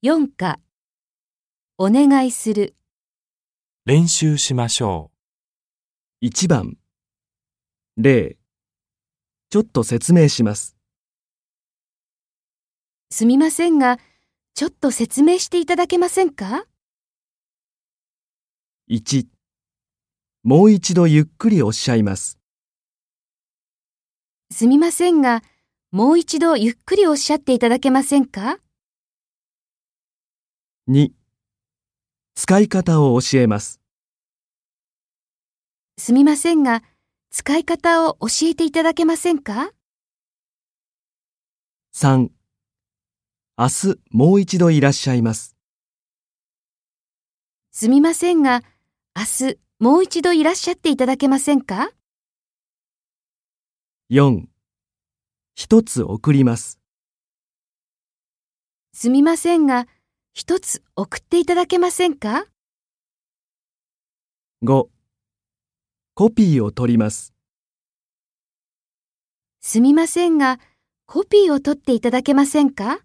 4課。お願いする。練習しましょ1番。例。ちょっと説明します。すみませんがちょっと説明していただけませんか？1もう一度ゆっくりおっしゃいます。すみませんがもう一度ゆっくりおっしゃっていただけませんか？2使い方を教えます。すみませんが使い方を教えていただけませんか？3明日もう一度いらっしゃいます。すみませんが明日もう一度いらっしゃっていただけませんか？4一つ送ります。すみませんが一つ送っていただけませんか？5コピーを取ります。すみませんがコピーを取っていただけませんか？